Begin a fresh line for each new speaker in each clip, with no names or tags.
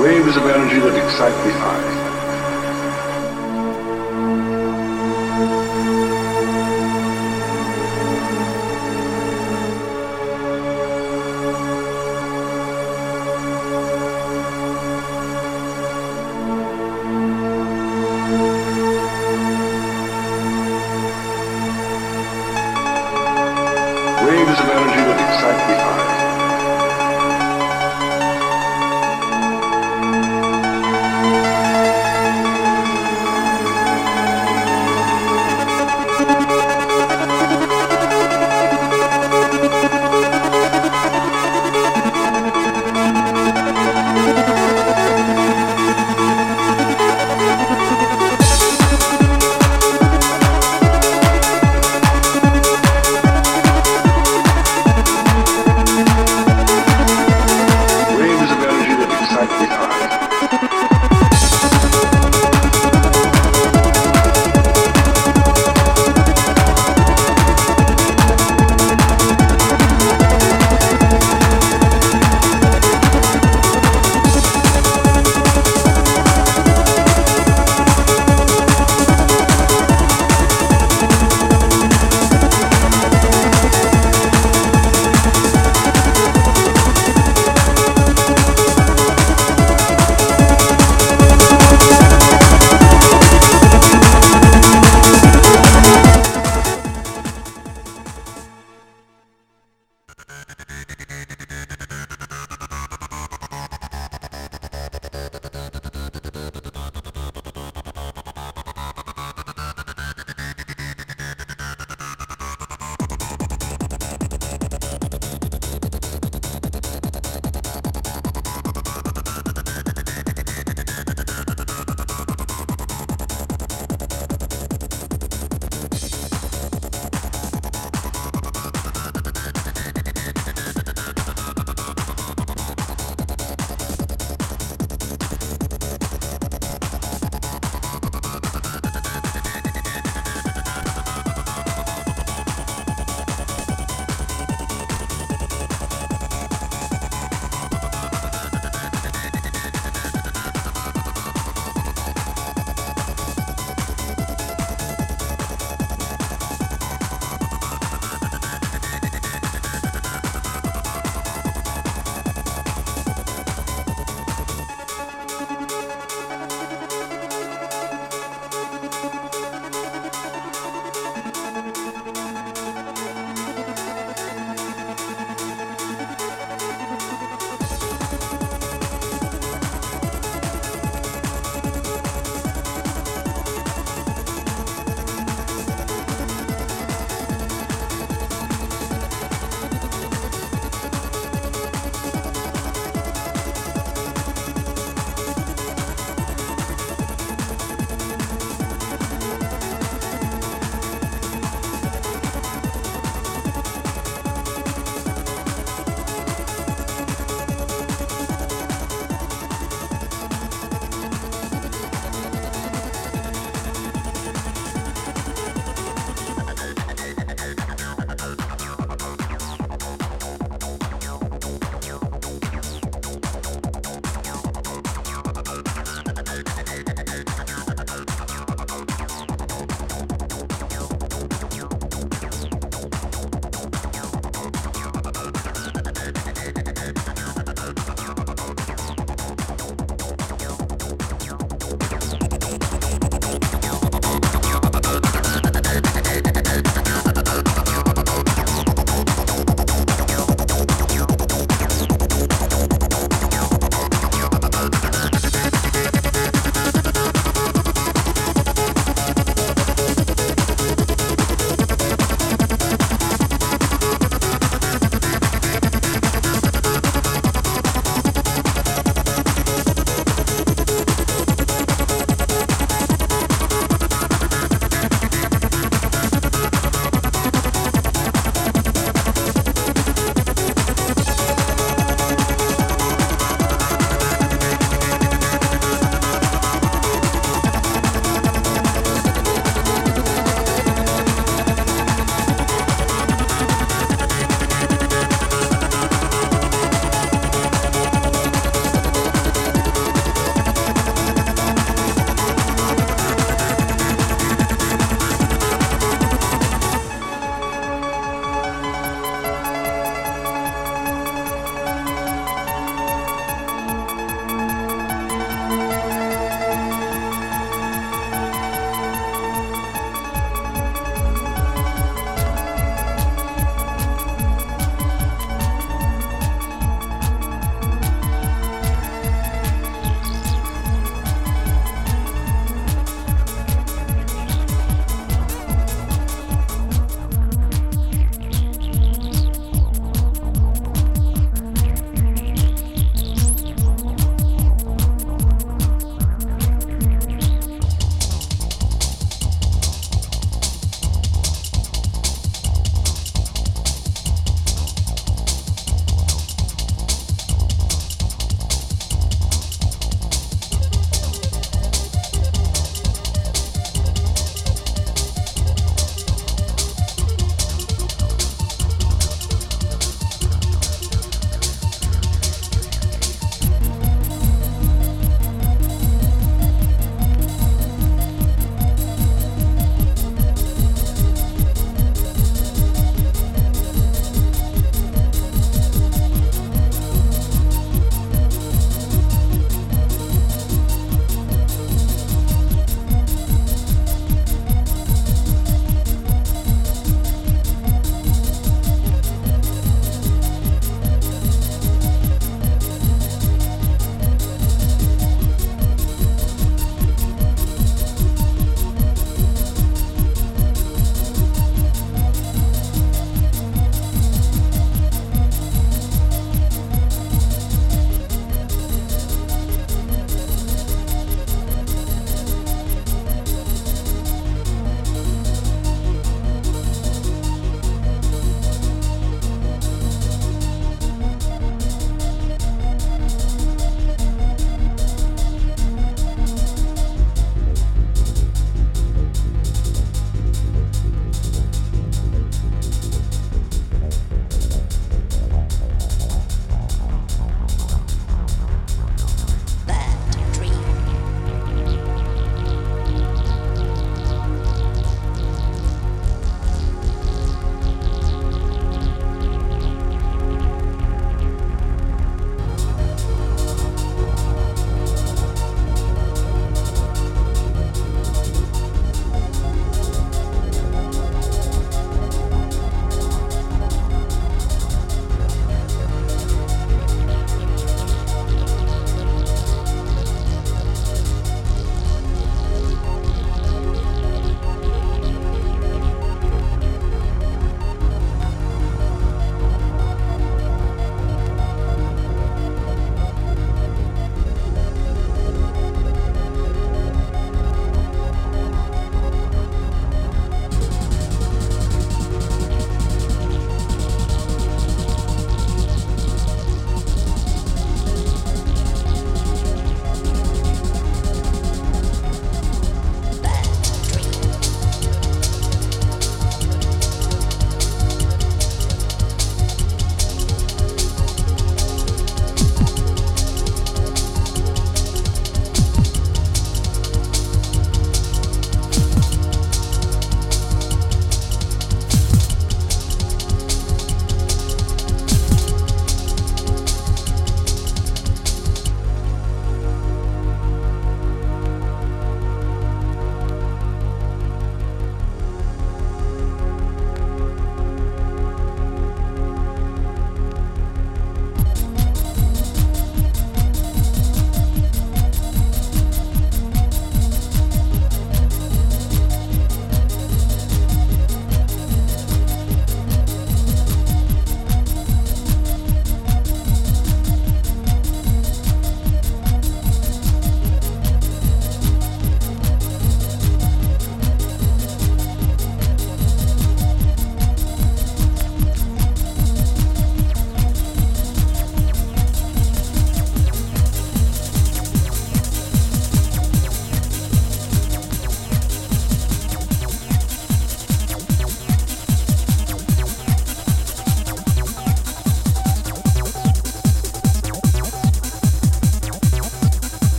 Waves of energy that excite the eye.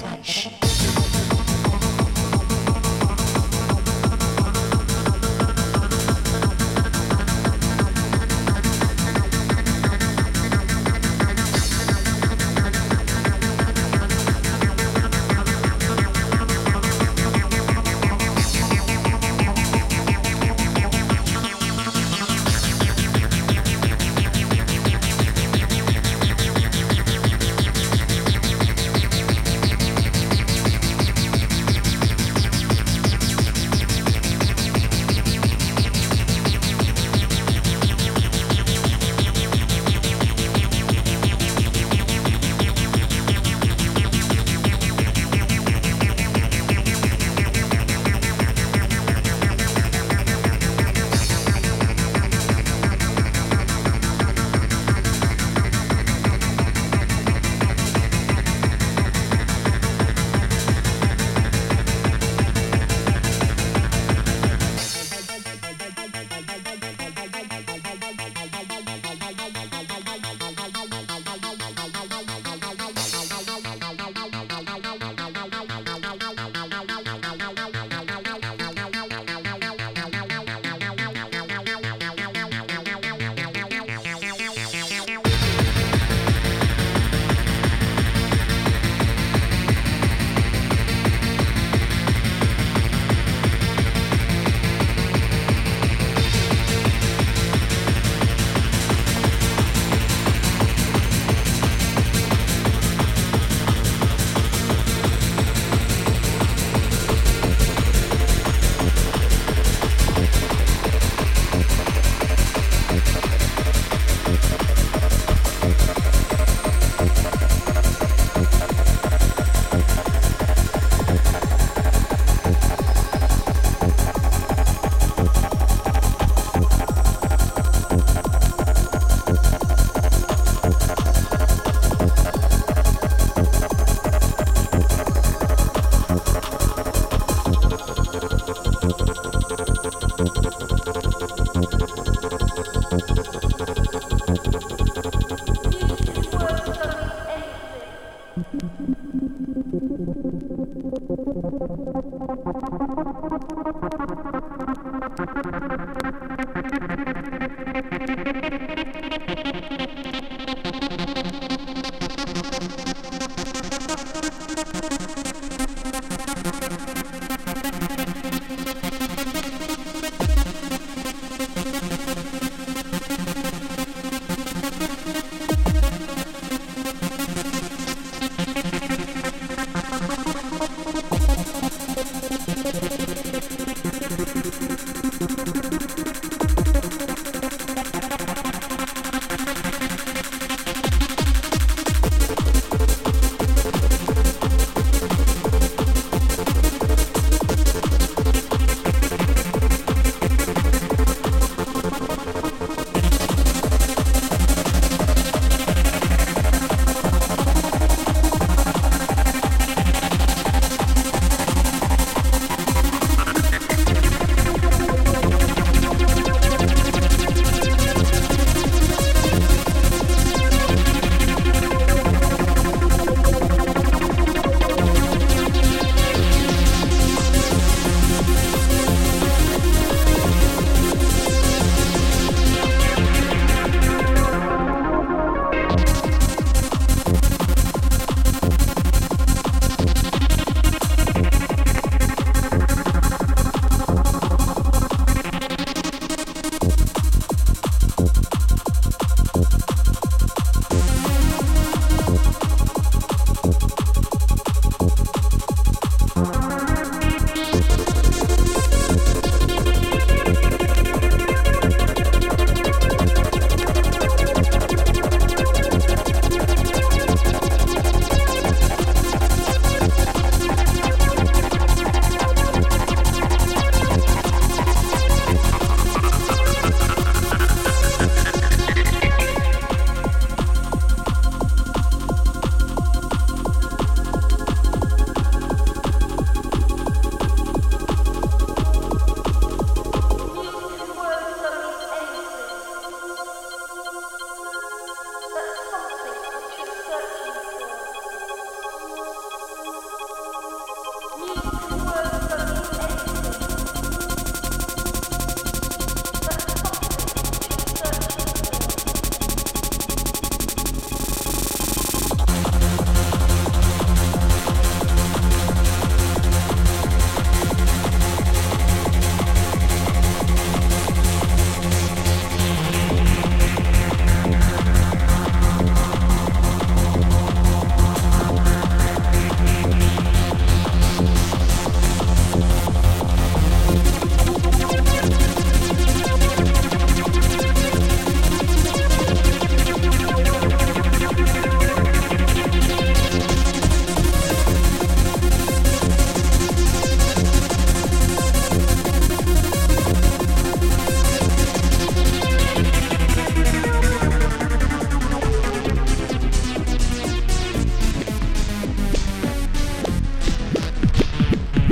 touch.